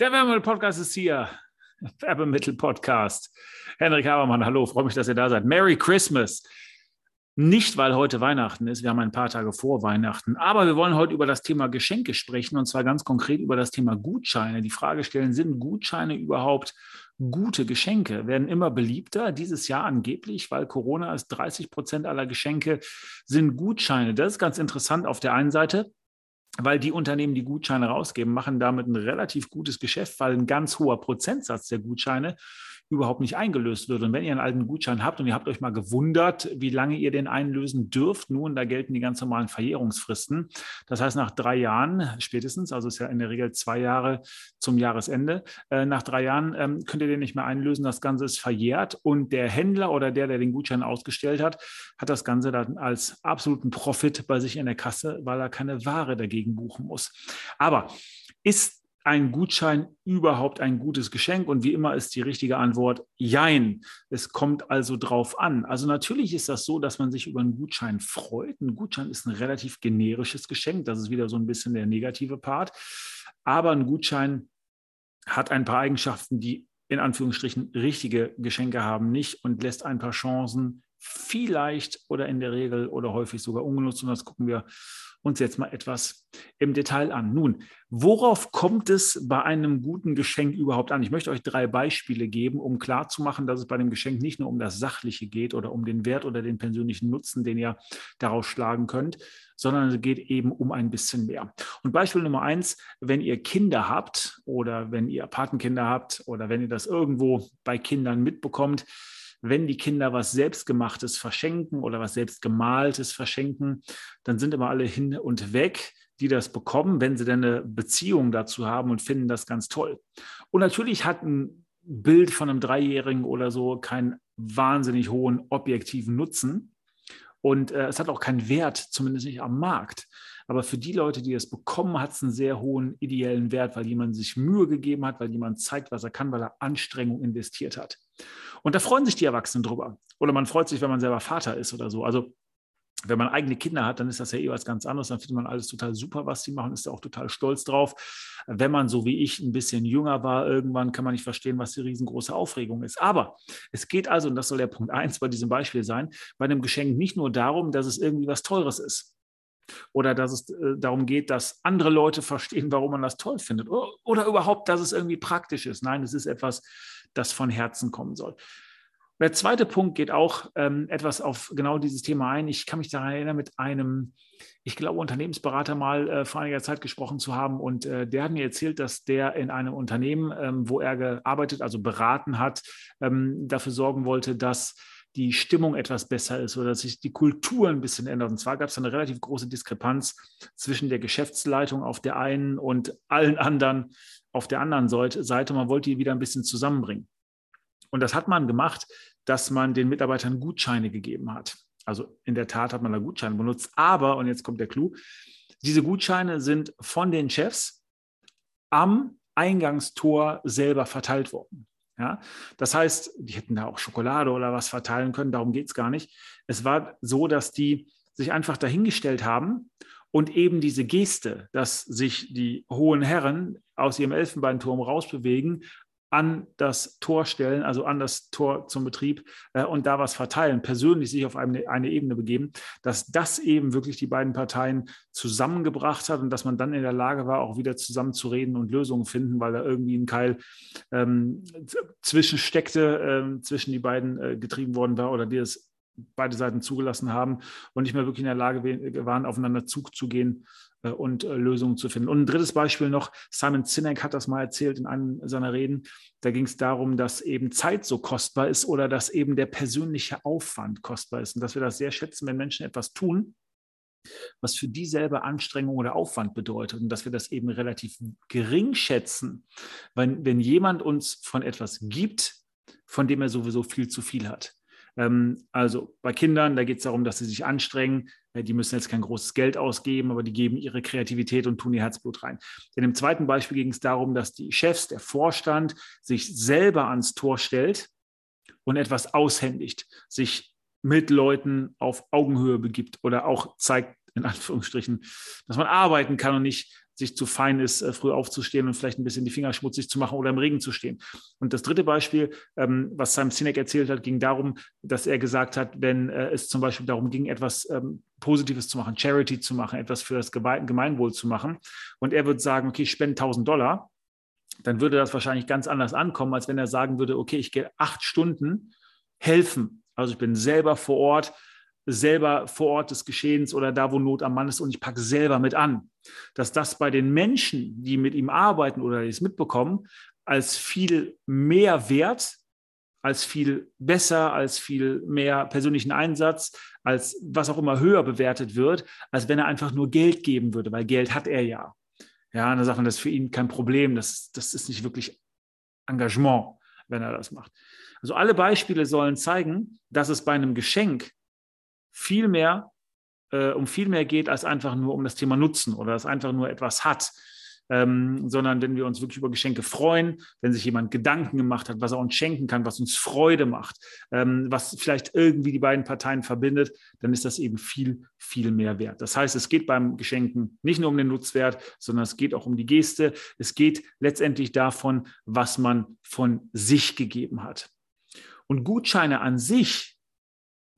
Der Werbemittel-Podcast ist hier. Werbemittel-Podcast. Henrik Habermann, hallo, freue mich, dass ihr da seid. Merry Christmas. Nicht, weil heute Weihnachten ist, wir haben ein paar Tage vor Weihnachten, aber wir wollen heute über das Thema Geschenke sprechen und zwar ganz konkret über das Thema Gutscheine. Die Frage stellen, sind Gutscheine überhaupt gute Geschenke? Werden immer beliebter dieses Jahr angeblich, weil Corona ist, 30 Prozent aller Geschenke sind Gutscheine. Das ist ganz interessant auf der einen Seite weil die Unternehmen, die Gutscheine rausgeben, machen damit ein relativ gutes Geschäft, weil ein ganz hoher Prozentsatz der Gutscheine überhaupt nicht eingelöst wird. Und wenn ihr einen alten Gutschein habt und ihr habt euch mal gewundert, wie lange ihr den einlösen dürft, nun, da gelten die ganz normalen Verjährungsfristen. Das heißt, nach drei Jahren spätestens, also ist ja in der Regel zwei Jahre zum Jahresende, äh, nach drei Jahren ähm, könnt ihr den nicht mehr einlösen. Das Ganze ist verjährt und der Händler oder der, der den Gutschein ausgestellt hat, hat das Ganze dann als absoluten Profit bei sich in der Kasse, weil er keine Ware dagegen buchen muss. Aber ist ein Gutschein überhaupt ein gutes Geschenk? Und wie immer ist die richtige Antwort Jein. Es kommt also drauf an. Also natürlich ist das so, dass man sich über einen Gutschein freut. Ein Gutschein ist ein relativ generisches Geschenk. Das ist wieder so ein bisschen der negative Part. Aber ein Gutschein hat ein paar Eigenschaften, die in Anführungsstrichen richtige Geschenke haben nicht und lässt ein paar Chancen vielleicht oder in der Regel oder häufig sogar ungenutzt. Und das gucken wir uns jetzt mal etwas im Detail an. Nun, worauf kommt es bei einem guten Geschenk überhaupt an? Ich möchte euch drei Beispiele geben, um klarzumachen, dass es bei dem Geschenk nicht nur um das Sachliche geht oder um den Wert oder den persönlichen Nutzen, den ihr daraus schlagen könnt, sondern es geht eben um ein bisschen mehr. Und Beispiel Nummer eins, wenn ihr Kinder habt oder wenn ihr Patenkinder habt oder wenn ihr das irgendwo bei Kindern mitbekommt, wenn die Kinder was Selbstgemachtes verschenken oder was Selbstgemaltes verschenken, dann sind immer alle hin und weg, die das bekommen, wenn sie dann eine Beziehung dazu haben und finden das ganz toll. Und natürlich hat ein Bild von einem Dreijährigen oder so keinen wahnsinnig hohen objektiven Nutzen. Und äh, es hat auch keinen Wert, zumindest nicht am Markt. Aber für die Leute, die es bekommen, hat es einen sehr hohen ideellen Wert, weil jemand sich Mühe gegeben hat, weil jemand zeigt, was er kann, weil er Anstrengung investiert hat. Und da freuen sich die Erwachsenen drüber. Oder man freut sich, wenn man selber Vater ist oder so. Also wenn man eigene Kinder hat, dann ist das ja eh was ganz anderes. Dann findet man alles total super, was sie machen, ist da auch total stolz drauf. Wenn man so wie ich ein bisschen jünger war, irgendwann kann man nicht verstehen, was die riesengroße Aufregung ist. Aber es geht also, und das soll der Punkt eins bei diesem Beispiel sein, bei einem Geschenk nicht nur darum, dass es irgendwie was Teures ist oder dass es äh, darum geht, dass andere Leute verstehen, warum man das toll findet oder, überhaupt, dass es irgendwie praktisch ist. Nein, es ist etwas, das von Herzen kommen soll. Der zweite Punkt geht auch ähm, etwas auf genau dieses Thema ein. Ich kann mich daran erinnern, mit einem, ich glaube, Unternehmensberater mal äh, vor einiger Zeit gesprochen zu haben. Und äh, der hat mir erzählt, dass der in einem Unternehmen, ähm, wo er gearbeitet, also beraten hat, ähm, dafür sorgen wollte, dass die Stimmung etwas besser ist oder dass sich die Kultur ein bisschen ändert. Und zwar gab es eine relativ große Diskrepanz zwischen der Geschäftsleitung auf der einen und allen anderen auf der anderen Seite. Man wollte die wieder ein bisschen zusammenbringen. Und das hat man gemacht, dass man den Mitarbeitern Gutscheine gegeben hat. Also in der Tat hat man da Gutscheine benutzt. Aber, und jetzt kommt der Clou, diese Gutscheine sind von den Chefs am Eingangstor selber verteilt worden. Ja? Das heißt, die hätten da auch Schokolade oder was verteilen können, darum geht es gar nicht. Es war so, dass die sich einfach dahingestellt haben und eben diese Geste, dass sich die hohen Herren aus ihrem Elfenbeinturm rausbewegen, an das Tor stellen, also an das Tor zum Betrieb äh, und da was verteilen, persönlich sich auf eine, eine, Ebene begeben, dass das eben wirklich die beiden Parteien zusammengebracht hat und dass man dann in der Lage war, auch wieder zusammen zu reden und Lösungen finden, weil da irgendwie ein Keil ähm, zwischen steckte, äh, zwischen die beiden äh, getrieben worden war oder die es beide Seiten zugelassen haben und nicht mehr wirklich in der Lage waren, aufeinander Zug zu gehen äh, und äh, Lösungen zu finden. Und ein drittes Beispiel noch, Simon Sinek hat das mal erzählt in einem seiner Reden. Da ging es darum, dass eben Zeit so kostbar ist oder dass eben der persönliche Aufwand kostbar ist und dass wir das sehr schätzen, wenn Menschen etwas tun, was für die selber Anstrengung oder Aufwand bedeutet und dass wir das eben relativ gering schätzen, wenn, wenn jemand uns von etwas gibt, von dem er sowieso viel zu viel hat. Ähm, also bei Kindern, da geht es darum, dass sie sich anstrengen. Äh, die müssen jetzt kein großes Geld ausgeben, aber die geben ihre Kreativität und tun ihr Herzblut rein. In dem zweiten Beispiel ging es darum, dass die Chefs, der Vorstand sich selber ans Tor stellt und etwas aushändigt, sich mit Leuten auf Augenhöhe begibt oder auch zeigt, in Anführungsstrichen, dass man arbeiten kann und nicht sich zu fein ist, äh, früh aufzustehen und vielleicht ein bisschen die Finger schmutzig zu machen oder im Regen zu stehen. Und das dritte Beispiel, ähm, was Simon Sinek erzählt hat, ging darum, dass er gesagt hat, wenn äh, es zum Beispiel darum ging, etwas ähm, Positives zu machen, Charity zu machen, etwas für das Gemeinwohl zu machen. Und er würde sagen, okay, ich spende 1000 Dollar, dann würde das wahrscheinlich ganz anders ankommen, als wenn er sagen würde, okay, ich gehe acht Stunden helfen. Also ich bin selber vor Ort, selber vor Ort des Geschehens oder da, wo Not am Mann ist und ich packe selber mit an. Dass das bei den Menschen, die mit ihm arbeiten oder die es mitbekommen, als viel mehr wert, als viel besser, als viel mehr persönlichen Einsatz, als was auch immer höher bewertet wird, als wenn er einfach nur Geld geben würde, weil Geld hat er ja. Ja, und da sagt man, das ist für ihn kein Problem, das, das ist nicht wirklich Engagement, wenn er das macht. Also alle Beispiele sollen zeigen, dass es bei einem Geschenk viel mehr, äh, um viel mehr geht, als einfach nur um das Thema Nutzen oder dass einfach nur etwas hat. Ähm, sondern wenn wir uns wirklich über Geschenke freuen, wenn sich jemand Gedanken gemacht hat, was er uns schenken kann, was uns Freude macht, ähm, was vielleicht irgendwie die beiden Parteien verbindet, dann ist das eben viel, viel mehr wert. Das heißt, es geht beim Geschenken nicht nur um den Nutzwert, sondern es geht auch um die Geste. Es geht letztendlich davon, was man von sich gegeben hat. Und Gutscheine an sich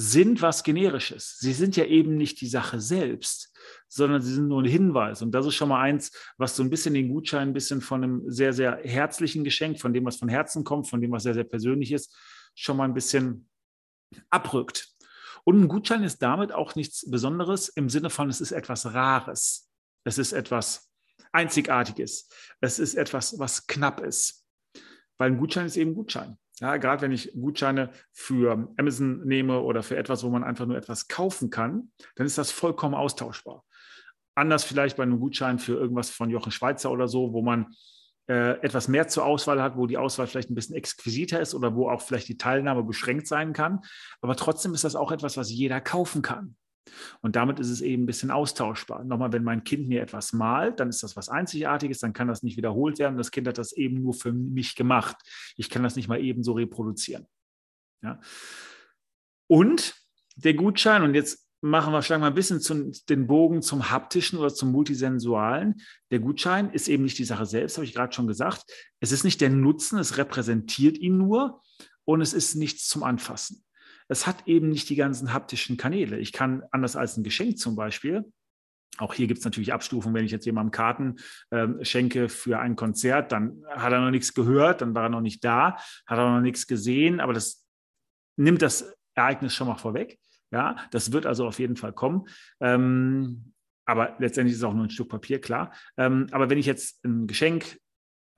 sind was Generisches. Sie sind ja eben nicht die Sache selbst, sondern sie sind nur ein Hinweis. Und das ist schon mal eins, was so ein bisschen den Gutschein ein bisschen von einem sehr, sehr herzlichen Geschenk, von dem, was von Herzen kommt, von dem, was sehr, sehr persönlich ist, schon mal ein bisschen abrückt. Und ein Gutschein ist damit auch nichts Besonderes im Sinne von, es ist etwas Rares. Es ist etwas Einzigartiges. Es ist etwas, was knapp ist. Weil ein Gutschein ist eben Gutschein. Ja, gerade wenn ich Gutscheine für Amazon nehme oder für etwas, wo man einfach nur etwas kaufen kann, dann ist das vollkommen austauschbar. Anders vielleicht bei einem Gutschein für irgendwas von Jochen Schweizer oder so, wo man äh, etwas mehr zur Auswahl hat, wo die Auswahl vielleicht ein bisschen exquisiter ist oder wo auch vielleicht die Teilnahme beschränkt sein kann. Aber trotzdem ist das auch etwas, was jeder kaufen kann. Und damit ist es eben ein bisschen austauschbar. Nochmal, wenn mein Kind mir etwas malt, dann ist das was Einzigartiges, dann kann das nicht wiederholt werden. Das Kind hat das eben nur für mich gemacht. Ich kann das nicht mal eben so reproduzieren. Ja. Und der Gutschein, und jetzt machen wir, schlagen wir ein bisschen zum, den Bogen zum haptischen oder zum multisensualen. Der Gutschein ist eben nicht die Sache selbst, habe ich gerade schon gesagt. Es ist nicht der Nutzen, es repräsentiert ihn nur und es ist nichts zum Anfassen es hat eben nicht die ganzen haptischen Kanäle. Ich kann anders als ein Geschenk zum Beispiel, auch hier gibt es natürlich Abstufungen, wenn ich jetzt jemandem Karten äh, schenke für ein Konzert, dann hat er noch nichts gehört, dann war er noch nicht da, hat er noch nichts gesehen, aber das nimmt das Ereignis schon mal vorweg. Ja, das wird also auf jeden Fall kommen. Ähm, aber letztendlich ist es auch nur ein Stück Papier, klar. Ähm, aber wenn ich jetzt ein Geschenk,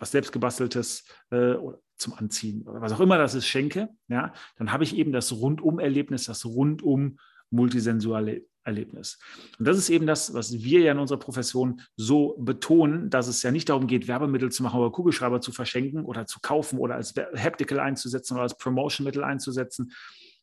was selbstgebasteltes äh, zum Anziehen oder was auch immer das ist, schenke, ja, dann habe ich eben das Rundum-Erlebnis, das rundum multisensuale Erlebnis. Und das ist eben das, was wir ja in unserer Profession so betonen, dass es ja nicht darum geht, Werbemittel zu machen oder Kugelschreiber zu verschenken oder zu kaufen oder als Haptical einzusetzen oder als Promotion-Mittel einzusetzen,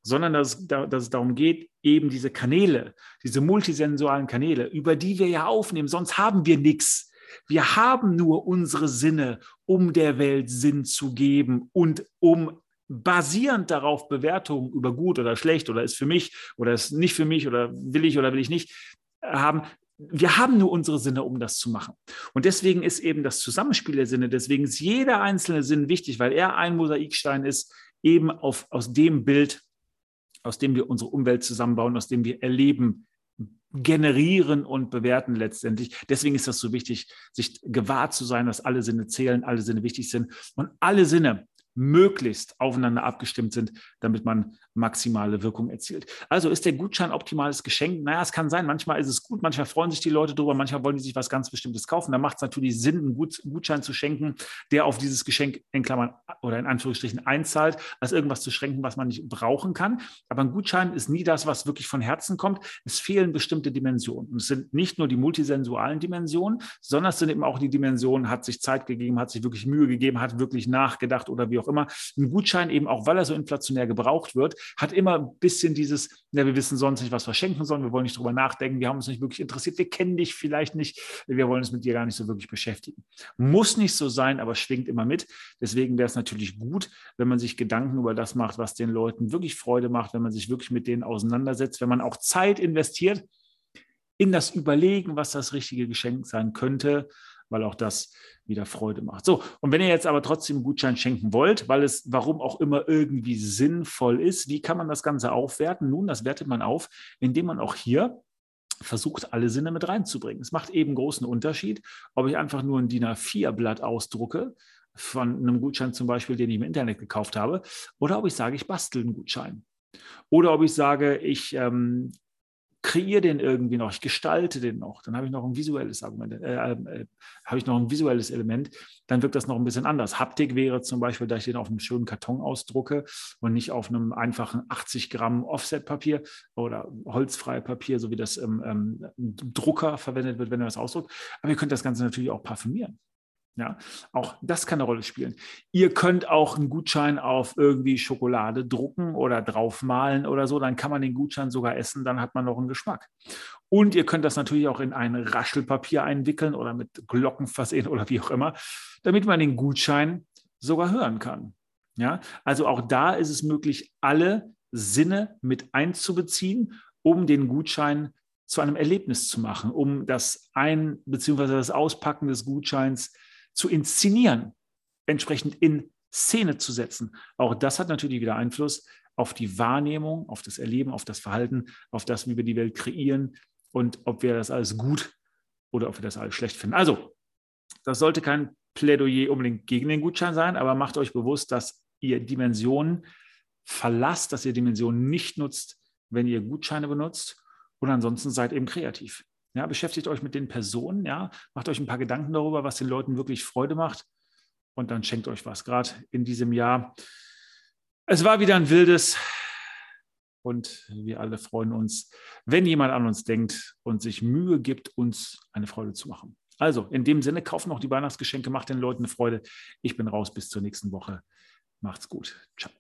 sondern dass, dass es darum geht, eben diese Kanäle, diese multisensualen Kanäle, über die wir ja aufnehmen, sonst haben wir nichts wir haben nur unsere Sinne, um der Welt Sinn zu geben und um basierend darauf Bewertungen über gut oder schlecht oder ist für mich oder ist nicht für mich oder will ich oder will ich nicht haben. Wir haben nur unsere Sinne, um das zu machen. Und deswegen ist eben das Zusammenspiel der Sinne, deswegen ist jeder einzelne Sinn wichtig, weil er ein Mosaikstein ist, eben auf, aus dem Bild, aus dem wir unsere Umwelt zusammenbauen, aus dem wir erleben, generieren und bewerten letztendlich. Deswegen ist das so wichtig, sich gewahr zu sein, dass alle Sinne zählen, alle Sinne wichtig sind und alle Sinne möglichst aufeinander abgestimmt sind, damit man maximale Wirkung erzielt. Also ist der Gutschein optimales Geschenk? Naja, es kann sein. Manchmal ist es gut, manchmal freuen sich die Leute drüber, manchmal wollen die sich was ganz Bestimmtes kaufen. Da macht es natürlich Sinn, einen Gutschein zu schenken, der auf dieses Geschenk in Klammern oder in Anführungsstrichen einzahlt, als irgendwas zu schenken, was man nicht brauchen kann. Aber ein Gutschein ist nie das, was wirklich von Herzen kommt. Es fehlen bestimmte Dimensionen. Und es sind nicht nur die multisensualen Dimensionen, sondern es sind eben auch die Dimensionen, hat sich Zeit gegeben, hat sich wirklich Mühe gegeben, hat wirklich nachgedacht oder wie auch immer. Ein Gutschein eben auch, weil er so inflationär gebraucht wird, hat immer ein bisschen dieses, ja, wir wissen sonst nicht, was wir schenken sollen, wir wollen nicht drüber nachdenken, wir haben uns nicht wirklich interessiert, wir kennen dich vielleicht nicht, wir wollen uns mit dir gar nicht so wirklich beschäftigen. Muss nicht so sein, aber schwingt immer mit. Deswegen wäre es natürlich gut, wenn man sich Gedanken über das macht, was den Leuten wirklich Freude macht, wenn man sich wirklich mit denen auseinandersetzt, wenn man auch Zeit investiert in das Überlegen, was das richtige Geschenk sein könnte, weil auch das wieder Freude macht. So, und wenn ihr jetzt aber trotzdem einen Gutschein schenken wollt, weil es warum auch immer irgendwie sinnvoll ist, wie kann man das Ganze aufwerten? Nun, das wertet man auf, indem man auch hier versucht, alle Sinne mit reinzubringen. Es macht eben großen Unterschied, ob ich einfach nur ein DIN A4-Blatt ausdrucke, von einem Gutschein zum Beispiel, den ich im Internet gekauft habe, oder ob ich sage, ich bastel einen Gutschein. Oder ob ich sage, ich ähm, kreiere den irgendwie noch, ich gestalte den noch, dann habe ich noch ein visuelles Argument, äh, äh, habe ich noch ein visuelles Element, dann wirkt das noch ein bisschen anders. Haptik wäre zum Beispiel, dass ich den auf einem schönen Karton ausdrucke und nicht auf einem einfachen 80 Gramm Offset-Papier oder holzfreie Papier, so wie das im ähm, Drucker verwendet wird, wenn er das ausdruckt. Aber ihr könnt das Ganze natürlich auch parfümieren. Ja, auch das kann eine Rolle spielen. Ihr könnt auch einen Gutschein auf irgendwie Schokolade drucken oder draufmalen oder so, dann kann man den Gutschein sogar essen, dann hat man noch einen Geschmack. Und ihr könnt das natürlich auch in ein Raschelpapier einwickeln oder mit Glocken versehen oder wie auch immer, damit man den Gutschein sogar hören kann. Ja, also auch da ist es möglich, alle Sinne mit einzubeziehen, um den Gutschein zu einem Erlebnis zu machen, um das Ein- bzw. das Auspacken des Gutscheins zu inszenieren, entsprechend in Szene zu setzen. Auch das hat natürlich wieder Einfluss auf die Wahrnehmung, auf das Erleben, auf das Verhalten, auf das, wie wir die Welt kreieren und ob wir das alles gut oder ob wir das alles schlecht finden. Also, das sollte kein Plädoyer unbedingt gegen den Gutschein sein, aber macht euch bewusst, dass ihr Dimensionen verlasst, dass ihr Dimensionen nicht nutzt, wenn ihr Gutscheine benutzt. Und ansonsten seid eben kreativ. Ja, beschäftigt euch mit den Personen, ja, macht euch ein paar Gedanken darüber, was den Leuten wirklich Freude macht und dann schenkt euch was. Gerade in diesem Jahr. Es war wieder ein wildes und wir alle freuen uns, wenn jemand an uns denkt und sich Mühe gibt, uns eine Freude zu machen. Also in dem Sinne, kauft noch die Weihnachtsgeschenke, macht den Leuten eine Freude. Ich bin raus bis zur nächsten Woche. Macht's gut. Ciao.